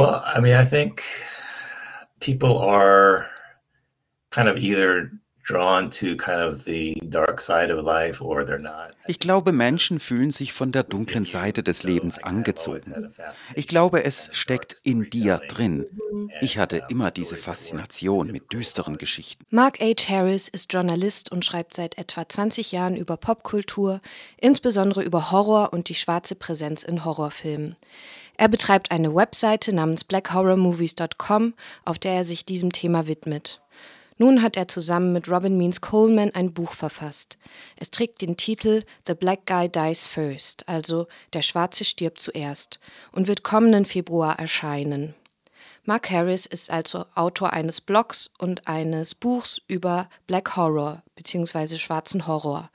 Well, I mean, I think people are kind of either ich glaube, Menschen fühlen sich von der dunklen Seite des Lebens angezogen. Ich glaube, es steckt in dir drin. Ich hatte immer diese Faszination mit düsteren Geschichten. Mark H. Harris ist Journalist und schreibt seit etwa 20 Jahren über Popkultur, insbesondere über Horror und die schwarze Präsenz in Horrorfilmen. Er betreibt eine Webseite namens blackhorrormovies.com, auf der er sich diesem Thema widmet. Nun hat er zusammen mit Robin Means Coleman ein Buch verfasst. Es trägt den Titel The Black Guy Dies First, also Der Schwarze stirbt zuerst, und wird kommenden Februar erscheinen. Mark Harris ist also Autor eines Blogs und eines Buchs über Black Horror bzw. schwarzen Horror.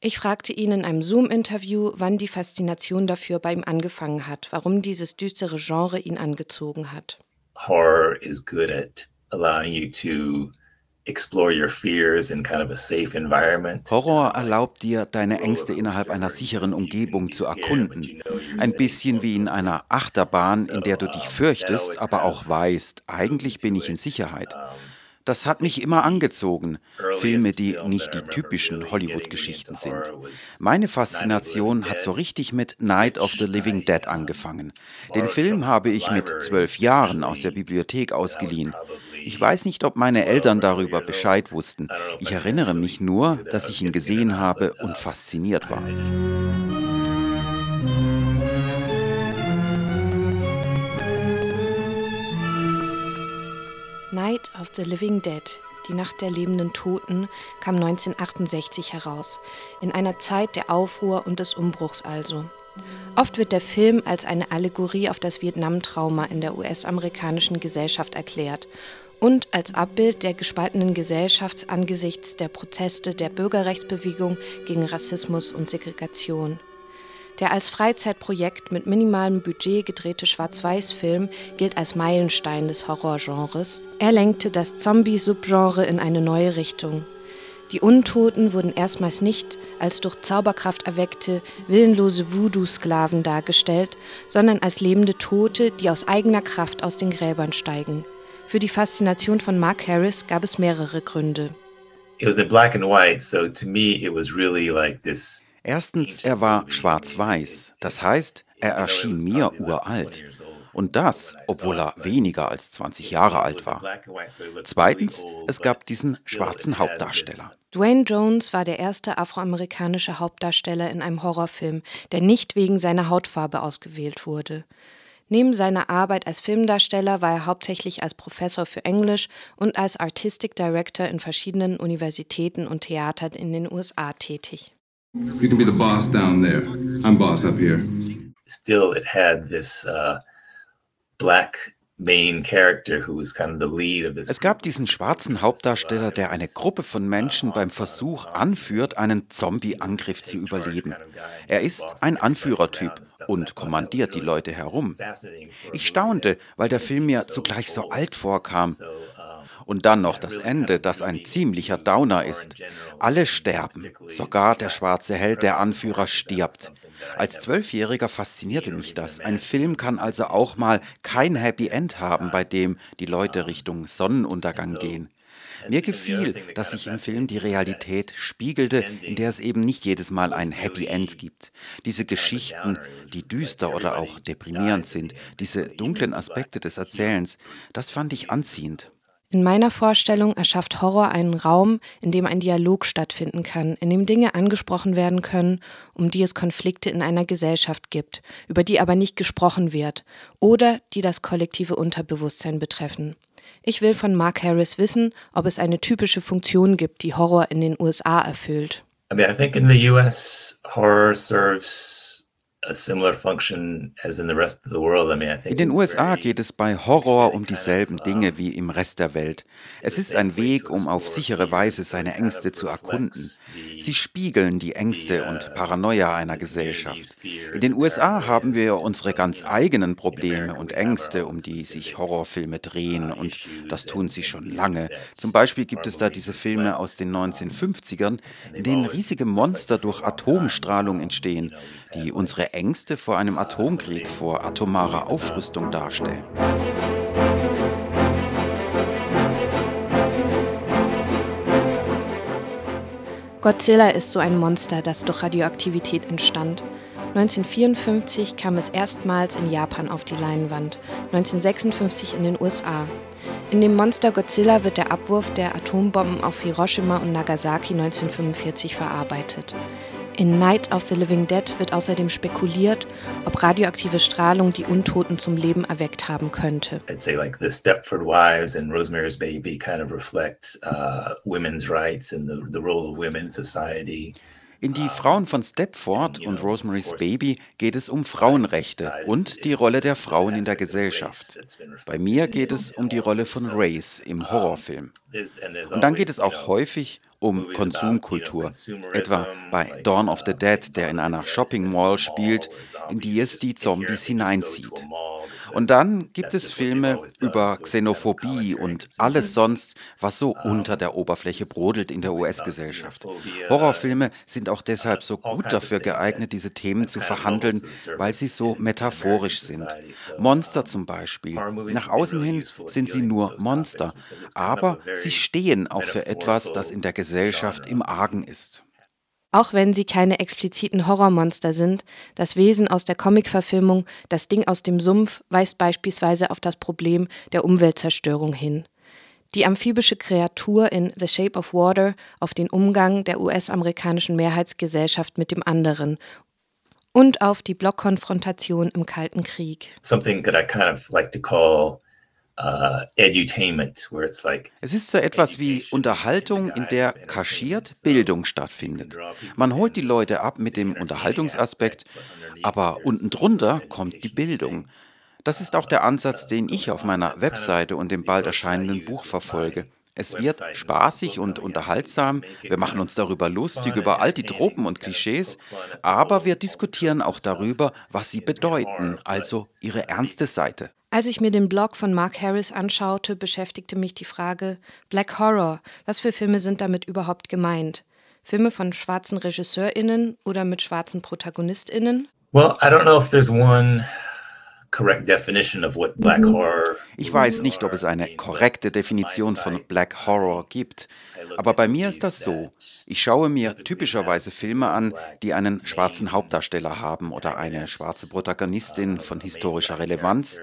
Ich fragte ihn in einem Zoom-Interview, wann die Faszination dafür bei ihm angefangen hat, warum dieses düstere Genre ihn angezogen hat. Horror is good at allowing you to explore your fears in kind of a safe environment. Horror erlaubt dir, deine Ängste innerhalb einer sicheren Umgebung zu erkunden. Ein bisschen wie in einer Achterbahn, in der du dich fürchtest, aber auch weißt, eigentlich bin ich in Sicherheit. Das hat mich immer angezogen. Filme, die nicht die typischen Hollywood-Geschichten sind. Meine Faszination hat so richtig mit Night of the Living Dead angefangen. Den Film habe ich mit zwölf Jahren aus der Bibliothek ausgeliehen. Ich weiß nicht, ob meine Eltern darüber Bescheid wussten. Ich erinnere mich nur, dass ich ihn gesehen habe und fasziniert war. Of the Living Dead, die Nacht der lebenden Toten, kam 1968 heraus, in einer Zeit der Aufruhr und des Umbruchs also. Oft wird der Film als eine Allegorie auf das Vietnam-Trauma in der US-amerikanischen Gesellschaft erklärt und als Abbild der gespaltenen Gesellschaft angesichts der Proteste der Bürgerrechtsbewegung gegen Rassismus und Segregation. Der als Freizeitprojekt mit minimalem Budget gedrehte Schwarz-Weiß-Film gilt als Meilenstein des Horrorgenres. Er lenkte das Zombie-Subgenre in eine neue Richtung. Die Untoten wurden erstmals nicht als durch Zauberkraft erweckte, willenlose Voodoo-Sklaven dargestellt, sondern als lebende Tote, die aus eigener Kraft aus den Gräbern steigen. Für die Faszination von Mark Harris gab es mehrere Gründe. It was in black and white, so to me it was really like this Erstens, er war schwarz-weiß, das heißt, er erschien mir uralt. Und das, obwohl er weniger als 20 Jahre alt war. Zweitens, es gab diesen schwarzen Hauptdarsteller. Dwayne Jones war der erste afroamerikanische Hauptdarsteller in einem Horrorfilm, der nicht wegen seiner Hautfarbe ausgewählt wurde. Neben seiner Arbeit als Filmdarsteller war er hauptsächlich als Professor für Englisch und als Artistic Director in verschiedenen Universitäten und Theatern in den USA tätig. You can be the boss down there. I'm boss up here. Still, it had this uh, black es gab diesen schwarzen Hauptdarsteller, der eine Gruppe von Menschen beim Versuch anführt, einen Zombie-Angriff zu überleben. Er ist ein Anführertyp und kommandiert die Leute herum. Ich staunte, weil der Film mir zugleich so alt vorkam. Und dann noch das Ende, das ein ziemlicher Downer ist. Alle sterben, sogar der schwarze Held, der Anführer, stirbt. Als Zwölfjähriger faszinierte mich das. Ein Film kann also auch mal kein Happy End haben, bei dem die Leute Richtung Sonnenuntergang gehen. Mir gefiel, dass sich im Film die Realität spiegelte, in der es eben nicht jedes Mal ein Happy End gibt. Diese Geschichten, die düster oder auch deprimierend sind, diese dunklen Aspekte des Erzählens, das fand ich anziehend. In meiner Vorstellung erschafft Horror einen Raum, in dem ein Dialog stattfinden kann, in dem Dinge angesprochen werden können, um die es Konflikte in einer Gesellschaft gibt, über die aber nicht gesprochen wird oder die das kollektive Unterbewusstsein betreffen. Ich will von Mark Harris wissen, ob es eine typische Funktion gibt, die Horror in den USA erfüllt. I mean, I think in the US horror serves in den USA geht es bei Horror um dieselben Dinge wie im Rest der Welt. Es ist ein Weg, um auf sichere Weise seine Ängste zu erkunden. Sie spiegeln die Ängste und Paranoia einer Gesellschaft. In den USA haben wir unsere ganz eigenen Probleme und Ängste, um die sich Horrorfilme drehen, und das tun sie schon lange. Zum Beispiel gibt es da diese Filme aus den 1950ern, in denen riesige Monster durch Atomstrahlung entstehen, die unsere Ängste vor einem Atomkrieg, vor atomarer Aufrüstung darstellen. Godzilla ist so ein Monster, das durch Radioaktivität entstand. 1954 kam es erstmals in Japan auf die Leinwand, 1956 in den USA. In dem Monster Godzilla wird der Abwurf der Atombomben auf Hiroshima und Nagasaki 1945 verarbeitet. In Night of the Living Dead wird außerdem spekuliert, ob radioaktive Strahlung die Untoten zum Leben erweckt haben könnte. I'd say like the Stepford Wives and Rosemary's Baby kind of reflect uh, women's rights and the, the role of women in society. In Die Frauen von Stepford und Rosemary's Baby geht es um Frauenrechte und die Rolle der Frauen in der Gesellschaft. Bei mir geht es um die Rolle von Race im Horrorfilm. Und dann geht es auch häufig um Konsumkultur, etwa bei Dawn of the Dead, der in einer Shopping Mall spielt, in die es die Zombies hineinzieht. Und dann gibt es Filme über Xenophobie und alles sonst, was so unter der Oberfläche brodelt in der US-Gesellschaft. Horrorfilme sind auch deshalb so gut dafür geeignet, diese Themen zu verhandeln, weil sie so metaphorisch sind. Monster zum Beispiel. Nach außen hin sind sie nur Monster, aber sie stehen auch für etwas, das in der Gesellschaft im Argen ist. Auch wenn sie keine expliziten Horrormonster sind, das Wesen aus der Comicverfilmung Das Ding aus dem Sumpf weist beispielsweise auf das Problem der Umweltzerstörung hin. Die amphibische Kreatur in The Shape of Water auf den Umgang der US-amerikanischen Mehrheitsgesellschaft mit dem anderen und auf die Blockkonfrontation im Kalten Krieg. Something that I kind of like to call Uh, edutainment, where it's like es ist so etwas wie Unterhaltung, in der kaschiert Bildung stattfindet. Man holt die Leute ab mit dem Unterhaltungsaspekt, aber unten drunter kommt die Bildung. Das ist auch der Ansatz, den ich auf meiner Webseite und dem bald erscheinenden Buch verfolge. Es wird spaßig und unterhaltsam. Wir machen uns darüber lustig, über all die Tropen und Klischees. Aber wir diskutieren auch darüber, was sie bedeuten, also ihre ernste Seite. Als ich mir den Blog von Mark Harris anschaute, beschäftigte mich die Frage: Black Horror, was für Filme sind damit überhaupt gemeint? Filme von schwarzen RegisseurInnen oder mit schwarzen ProtagonistInnen? Well, I don't know if there's one. Ich weiß nicht, ob es eine korrekte Definition von Black Horror gibt, aber bei mir ist das so. Ich schaue mir typischerweise Filme an, die einen schwarzen Hauptdarsteller haben oder eine schwarze Protagonistin von historischer Relevanz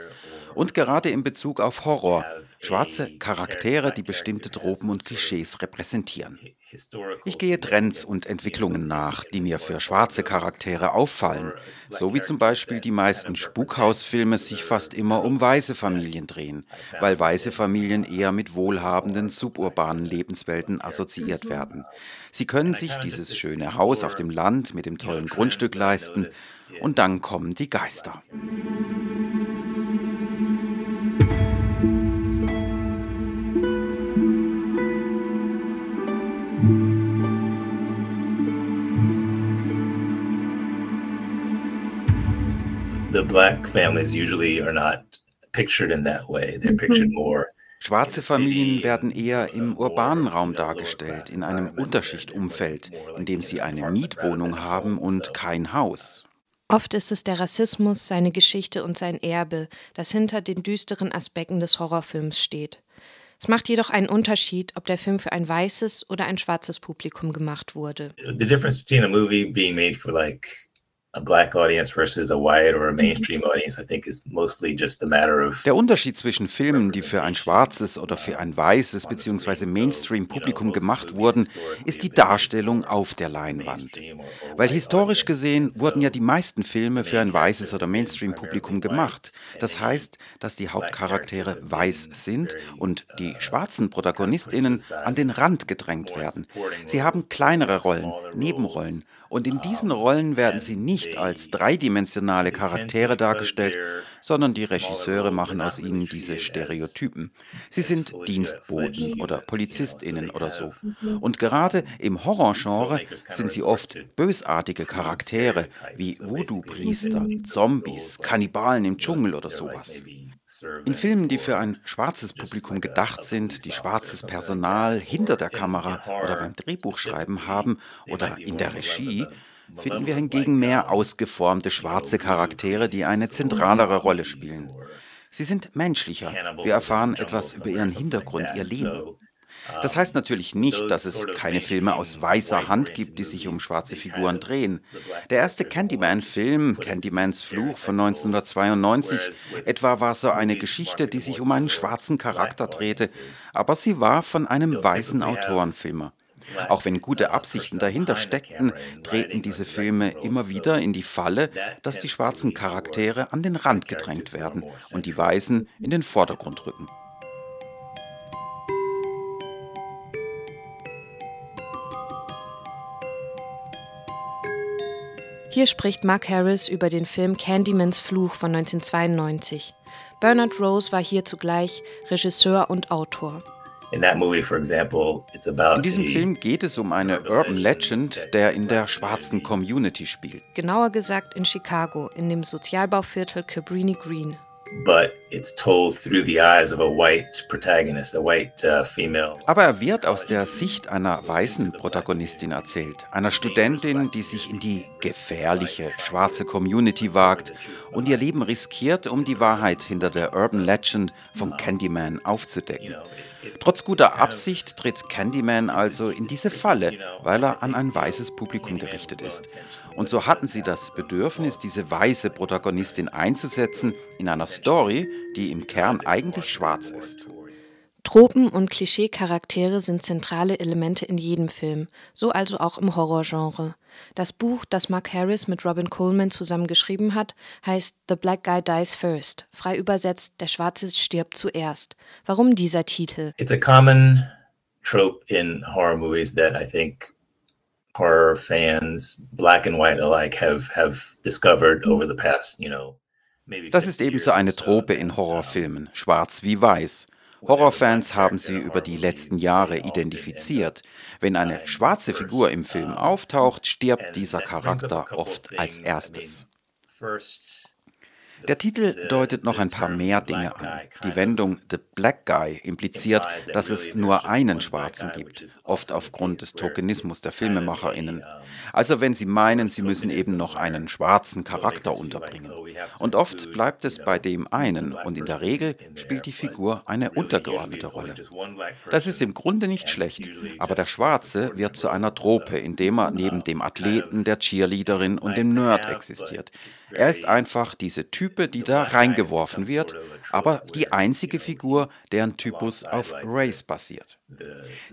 und gerade in Bezug auf Horror, schwarze Charaktere, die bestimmte Tropen und Klischees repräsentieren. Ich gehe Trends und Entwicklungen nach, die mir für schwarze Charaktere auffallen, so wie zum Beispiel die meisten Spukhausfilme sich fast immer um weiße Familien drehen, weil weiße Familien eher mit wohlhabenden suburbanen Lebenswelten assoziiert werden. Sie können sich dieses schöne Haus auf dem Land mit dem tollen Grundstück leisten und dann kommen die Geister. The black families usually are not pictured in that way. They're pictured mhm. more Schwarze Familien werden eher im urbanen Raum dargestellt, in einem Unterschichtumfeld, in dem sie eine Mietwohnung haben und kein Haus. Oft ist es der Rassismus, seine Geschichte und sein Erbe, das hinter den düsteren Aspekten des Horrorfilms steht. Es macht jedoch einen Unterschied, ob der Film für ein weißes oder ein schwarzes Publikum gemacht wurde. The difference between a movie being made for like der Unterschied zwischen Filmen, die für ein schwarzes oder für ein weißes bzw. Mainstream-Publikum gemacht wurden, ist die Darstellung auf der Leinwand. Weil historisch gesehen wurden ja die meisten Filme für ein weißes oder Mainstream-Publikum gemacht. Das heißt, dass die Hauptcharaktere weiß sind und die schwarzen ProtagonistInnen an den Rand gedrängt werden. Sie haben kleinere Rollen, Nebenrollen und in diesen Rollen werden sie nicht als dreidimensionale Charaktere dargestellt, sondern die Regisseure machen aus ihnen diese Stereotypen. Sie sind Dienstboten oder Polizistinnen oder so. Und gerade im Horrorgenre sind sie oft bösartige Charaktere wie Voodoo-Priester, Zombies, Kannibalen im Dschungel oder sowas. In Filmen, die für ein schwarzes Publikum gedacht sind, die schwarzes Personal hinter der Kamera oder beim Drehbuchschreiben haben oder in der Regie, finden wir hingegen mehr ausgeformte schwarze Charaktere, die eine zentralere Rolle spielen. Sie sind menschlicher. Wir erfahren etwas über ihren Hintergrund, ihr Leben. Das heißt natürlich nicht, dass es keine Filme aus weißer Hand gibt, die sich um schwarze Figuren drehen. Der erste Candyman-Film, Candymans Fluch von 1992, etwa war so eine Geschichte, die sich um einen schwarzen Charakter drehte, aber sie war von einem weißen Autorenfilmer. Auch wenn gute Absichten dahinter steckten, treten diese Filme immer wieder in die Falle, dass die schwarzen Charaktere an den Rand gedrängt werden und die Weißen in den Vordergrund rücken. Hier spricht Mark Harris über den Film Candymans Fluch von 1992. Bernard Rose war hier zugleich Regisseur und Autor. In diesem Film geht es um eine Urban Legend, der in der schwarzen Community spielt. Genauer gesagt in Chicago, in dem Sozialbauviertel Cabrini Green but it's told through the eyes of a white protagonist, a white female. Aber er wird aus der Sicht einer weißen Protagonistin erzählt, einer Studentin, die sich in die gefährliche schwarze Community wagt und ihr Leben riskiert, um die Wahrheit hinter der Urban Legend von Candyman aufzudecken. Trotz guter Absicht tritt Candyman also in diese Falle, weil er an ein weißes Publikum gerichtet ist. Und so hatten sie das Bedürfnis, diese weiße Protagonistin einzusetzen in einer Story, die im Kern eigentlich schwarz ist. Tropen und Klischee-Charaktere sind zentrale Elemente in jedem Film, so also auch im Horrorgenre. Das Buch, das Mark Harris mit Robin Coleman zusammen geschrieben hat, heißt The Black Guy Dies First, frei übersetzt Der Schwarze stirbt zuerst. Warum dieser Titel? It's a common trope in horror movies that I think horror fans, black and white alike, have have discovered over the past, you know, das ist ebenso eine Trope in Horrorfilmen, schwarz wie weiß. Horrorfans haben sie über die letzten Jahre identifiziert. Wenn eine schwarze Figur im Film auftaucht, stirbt dieser Charakter oft als erstes. Der Titel deutet noch ein paar mehr Dinge an. Die Wendung The Black Guy impliziert, dass es nur einen Schwarzen gibt, oft aufgrund des Tokenismus der FilmemacherInnen. Also wenn sie meinen, sie müssen eben noch einen schwarzen Charakter unterbringen. Und oft bleibt es bei dem einen und in der Regel spielt die Figur eine untergeordnete Rolle. Das ist im Grunde nicht schlecht, aber der Schwarze wird zu einer Trope, indem er neben dem Athleten, der Cheerleaderin und dem Nerd existiert. Er ist einfach diese Type, die da reingeworfen wird, aber die einzige Figur, deren Typus auf Race basiert.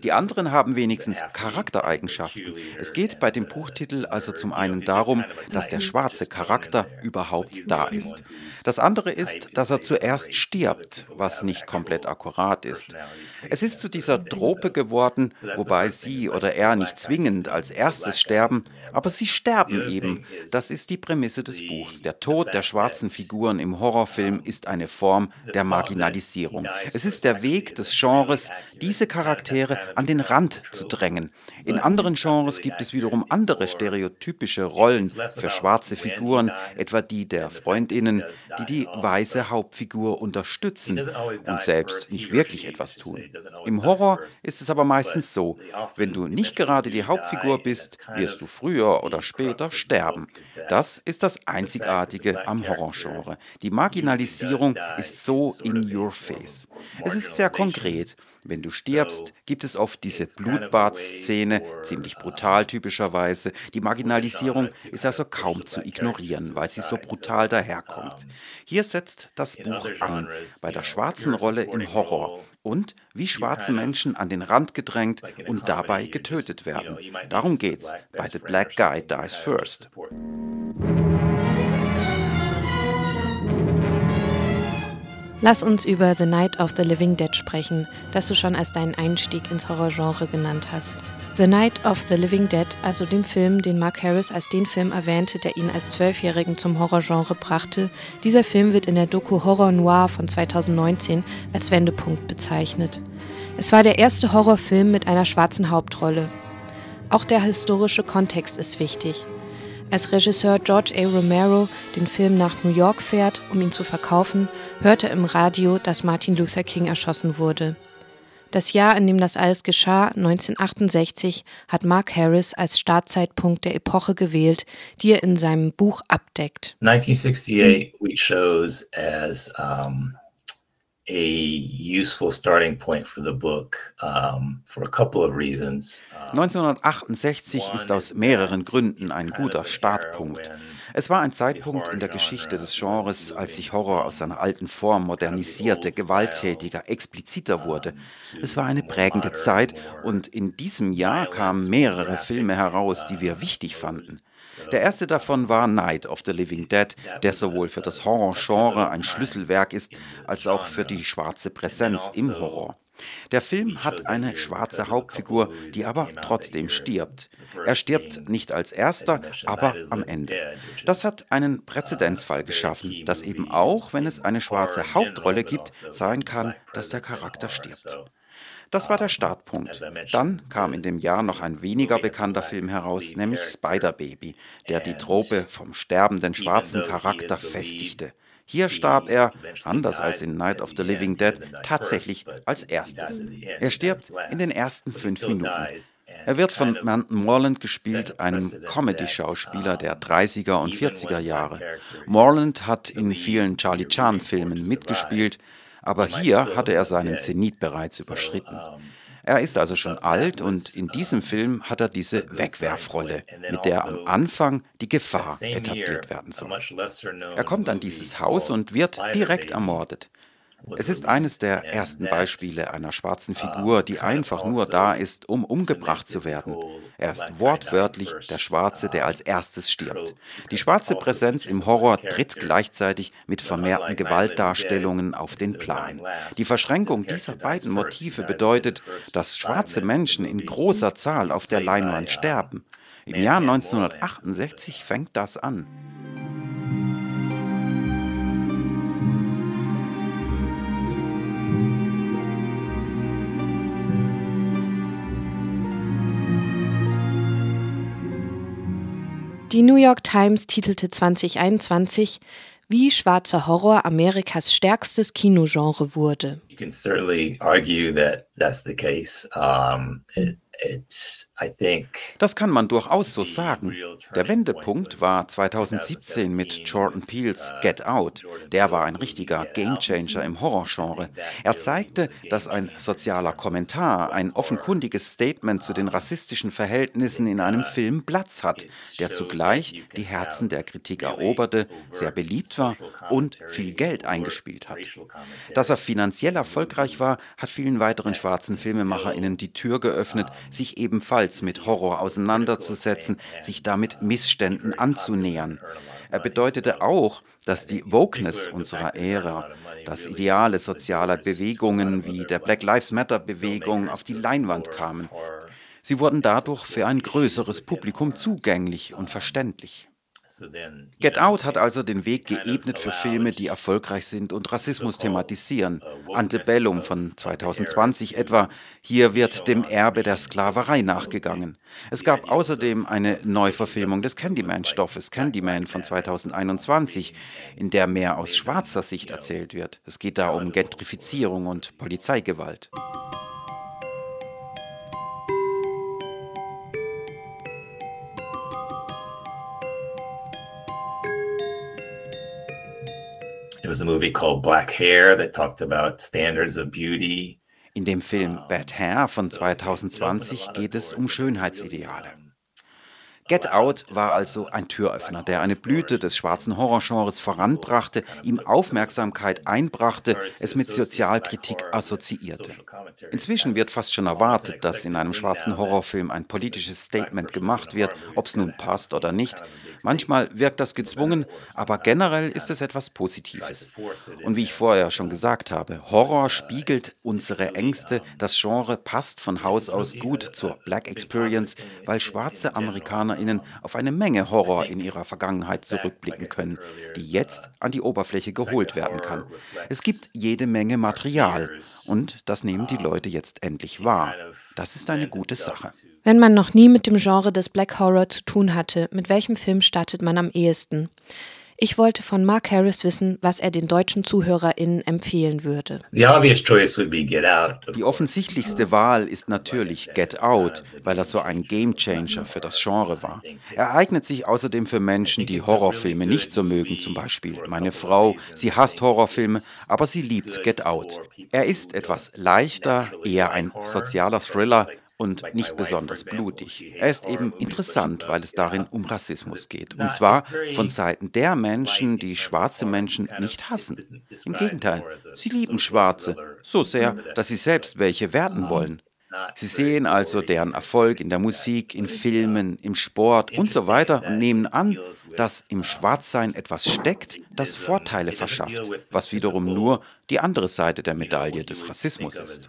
Die anderen haben wenigstens Charaktereigenschaften. Es geht bei dem Buchtitel also zum einen darum, dass der schwarze Charakter überhaupt da ist. Das andere ist, dass er zuerst stirbt, was nicht komplett akkurat ist. Es ist zu dieser Trope geworden, wobei sie oder er nicht zwingend als erstes sterben, aber sie sterben eben. Das ist die Prämisse des Buchs. Der Tod der schwarzen Figuren im Horrorfilm ist eine Form der Marginalisierung. Es ist der Weg des Genres, diese Charaktere an den Rand zu drängen. In anderen Genres gibt es wiederum andere stereotypische Rollen für schwarze Figuren, etwa die der Freundinnen, die die weiße Hauptfigur unterstützen und selbst nicht wirklich etwas tun. Im Horror ist es aber meistens so, wenn du nicht gerade die Hauptfigur bist, wirst du früher oder später sterben. Das ist das Einzigartige am Horrorgenre. Die Marginalisierung ist so in your face. Es ist sehr konkret. Wenn du stirbst, gibt es oft diese Blutbadszene, ziemlich brutal typischerweise. Die Marginalisierung ist also kaum zu ignorieren, weil sie so brutal daherkommt. Hier setzt das Buch an, bei der schwarzen Rolle im Horror und wie schwarze Menschen an den Rand gedrängt und dabei getötet werden. Darum geht's bei The Black Guy Dies First. Lass uns über The Night of the Living Dead sprechen, das du schon als deinen Einstieg ins Horrorgenre genannt hast. The Night of the Living Dead, also dem Film, den Mark Harris als den Film erwähnte, der ihn als Zwölfjährigen zum Horrorgenre brachte, dieser Film wird in der Doku Horror Noir von 2019 als Wendepunkt bezeichnet. Es war der erste Horrorfilm mit einer schwarzen Hauptrolle. Auch der historische Kontext ist wichtig. Als Regisseur George A. Romero den Film nach New York fährt, um ihn zu verkaufen, hört er im Radio, dass Martin Luther King erschossen wurde. Das Jahr, in dem das alles geschah, 1968, hat Mark Harris als Startzeitpunkt der Epoche gewählt, die er in seinem Buch abdeckt. 1968 we chose as um, 1968 ist aus mehreren Gründen ein guter Startpunkt. Es war ein Zeitpunkt in der Geschichte des Genres, als sich Horror aus seiner alten Form modernisierte, gewalttätiger, expliziter wurde. Es war eine prägende Zeit und in diesem Jahr kamen mehrere Filme heraus, die wir wichtig fanden. Der erste davon war Night of the Living Dead, der sowohl für das Horror-Genre ein Schlüsselwerk ist, als auch für die schwarze Präsenz im Horror. Der Film hat eine schwarze Hauptfigur, die aber trotzdem stirbt. Er stirbt nicht als erster, aber am Ende. Das hat einen Präzedenzfall geschaffen, dass eben auch, wenn es eine schwarze Hauptrolle gibt, sein kann, dass der Charakter stirbt. Das war der Startpunkt. Dann kam in dem Jahr noch ein weniger bekannter Film heraus, nämlich Spider Baby, der die Trope vom sterbenden schwarzen Charakter festigte. Hier starb er, anders als in Night of the Living Dead, tatsächlich als erstes. Er stirbt in den ersten fünf Minuten. Er wird von Manton Morland gespielt, einem Comedy-Schauspieler der 30er und 40er Jahre. Morland hat in vielen Charlie Chan-Filmen mitgespielt, aber hier hatte er seinen Zenit bereits überschritten. Er ist also schon alt und in diesem Film hat er diese Wegwerfrolle, mit der am Anfang die Gefahr etabliert werden soll. Er kommt an dieses Haus und wird direkt ermordet. Es ist eines der ersten Beispiele einer schwarzen Figur, die einfach nur da ist, um umgebracht zu werden. Er ist wortwörtlich der Schwarze, der als erstes stirbt. Die schwarze Präsenz im Horror tritt gleichzeitig mit vermehrten Gewaltdarstellungen auf den Plan. Die Verschränkung dieser beiden Motive bedeutet, dass schwarze Menschen in großer Zahl auf der Leinwand sterben. Im Jahr 1968 fängt das an. Die New York Times titelte 2021, wie schwarzer Horror Amerikas stärkstes Kinogenre wurde. You can certainly argue that that's the case. Um, it, das kann man durchaus so sagen. Der Wendepunkt war 2017 mit Jordan Peels Get Out. Der war ein richtiger Gamechanger im Horrorgenre. Er zeigte, dass ein sozialer Kommentar, ein offenkundiges Statement zu den rassistischen Verhältnissen in einem Film Platz hat, der zugleich die Herzen der Kritik eroberte, sehr beliebt war und viel Geld eingespielt hat. Dass er finanziell erfolgreich war, hat vielen weiteren schwarzen Filmemacherinnen die Tür geöffnet, sich ebenfalls mit Horror auseinanderzusetzen, sich damit Missständen anzunähern. Er bedeutete auch, dass die Wokeness unserer Ära, das Ideale sozialer Bewegungen wie der Black Lives Matter Bewegung auf die Leinwand kamen. Sie wurden dadurch für ein größeres Publikum zugänglich und verständlich. Get Out hat also den Weg geebnet für Filme, die erfolgreich sind und Rassismus thematisieren. Antebellum von 2020 etwa. Hier wird dem Erbe der Sklaverei nachgegangen. Es gab außerdem eine Neuverfilmung des Candyman-Stoffes, Candyman von 2021, in der mehr aus schwarzer Sicht erzählt wird. Es geht da um Gentrifizierung und Polizeigewalt. Was a movie called Black Hair that talked about standards of beauty. In dem Film Bad Hair von 2020 geht es um Schönheitsideale. Get Out war also ein Türöffner, der eine Blüte des schwarzen Horrorgenres voranbrachte, ihm Aufmerksamkeit einbrachte, es mit Sozialkritik assoziierte. Inzwischen wird fast schon erwartet, dass in einem schwarzen Horrorfilm ein politisches Statement gemacht wird, ob es nun passt oder nicht. Manchmal wirkt das gezwungen, aber generell ist es etwas Positives. Und wie ich vorher schon gesagt habe, Horror spiegelt unsere Ängste. Das Genre passt von Haus aus gut zur Black Experience, weil schwarze Amerikaner ZuschauerInnen auf eine Menge Horror in ihrer Vergangenheit zurückblicken können, die jetzt an die Oberfläche geholt werden kann. Es gibt jede Menge Material und das nehmen die Leute jetzt endlich wahr. Das ist eine gute Sache. Wenn man noch nie mit dem Genre des Black Horror zu tun hatte, mit welchem Film startet man am ehesten? Ich wollte von Mark Harris wissen, was er den deutschen ZuhörerInnen empfehlen würde. The obvious choice would be Get Out. Die offensichtlichste Wahl ist natürlich Get Out, weil er so ein Gamechanger für das Genre war. Er eignet sich außerdem für Menschen, die Horrorfilme nicht so mögen, zum Beispiel meine Frau. Sie hasst Horrorfilme, aber sie liebt Get Out. Er ist etwas leichter, eher ein sozialer Thriller, und nicht besonders blutig. Er ist eben interessant, weil es darin um Rassismus geht. Und zwar von Seiten der Menschen, die schwarze Menschen nicht hassen. Im Gegenteil, sie lieben Schwarze so sehr, dass sie selbst welche werden wollen. Sie sehen also deren Erfolg in der Musik, in Filmen, im Sport und so weiter und nehmen an, dass im Schwarzsein etwas steckt, das Vorteile verschafft, was wiederum nur die andere Seite der Medaille des Rassismus ist.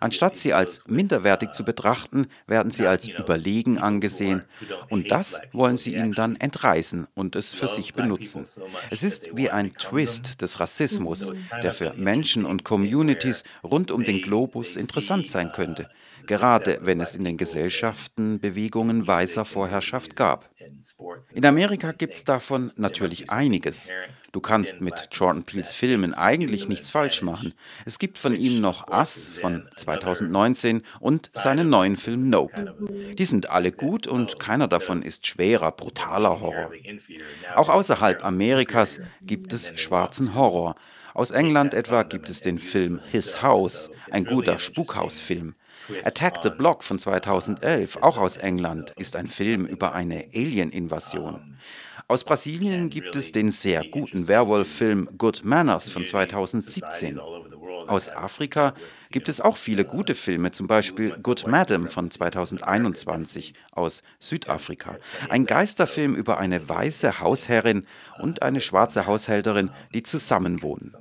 Anstatt sie als minderwertig zu betrachten, werden sie als überlegen angesehen und das wollen sie ihnen dann entreißen und es für sich benutzen. Es ist wie ein Twist des Rassismus, der für Menschen und Communities rund um den Globus interessant sein könnte gerade wenn es in den Gesellschaften Bewegungen weißer Vorherrschaft gab. In Amerika gibt es davon natürlich einiges. Du kannst mit Jordan Peels Filmen eigentlich nichts falsch machen. Es gibt von ihm noch Us von 2019 und seinen neuen Film Nope. Die sind alle gut und keiner davon ist schwerer, brutaler Horror. Auch außerhalb Amerikas gibt es schwarzen Horror. Aus England etwa gibt es den Film His House, ein guter Spukhausfilm. Attack the Block von 2011, auch aus England, ist ein Film über eine Alien-Invasion. Aus Brasilien gibt es den sehr guten Werwolf-Film Good Manners von 2017. Aus Afrika gibt es auch viele gute Filme, zum Beispiel Good Madam von 2021 aus Südafrika. Ein Geisterfilm über eine weiße Hausherrin und eine schwarze Haushälterin, die zusammenwohnen.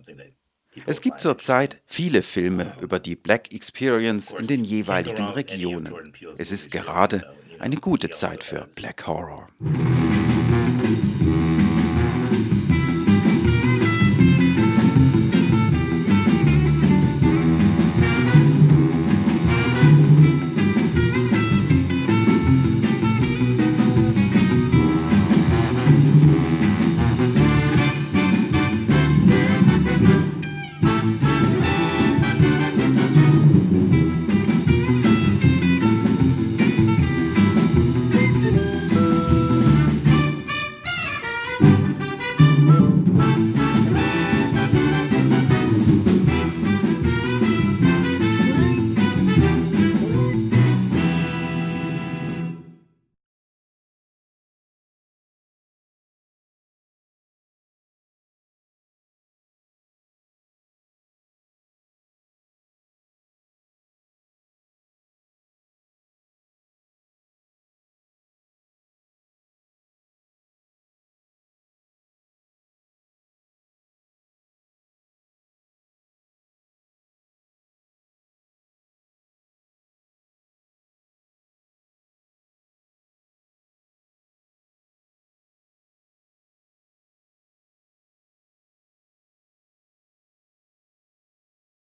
Es gibt zurzeit viele Filme über die Black Experience in den jeweiligen Regionen. Es ist gerade eine gute Zeit für Black Horror.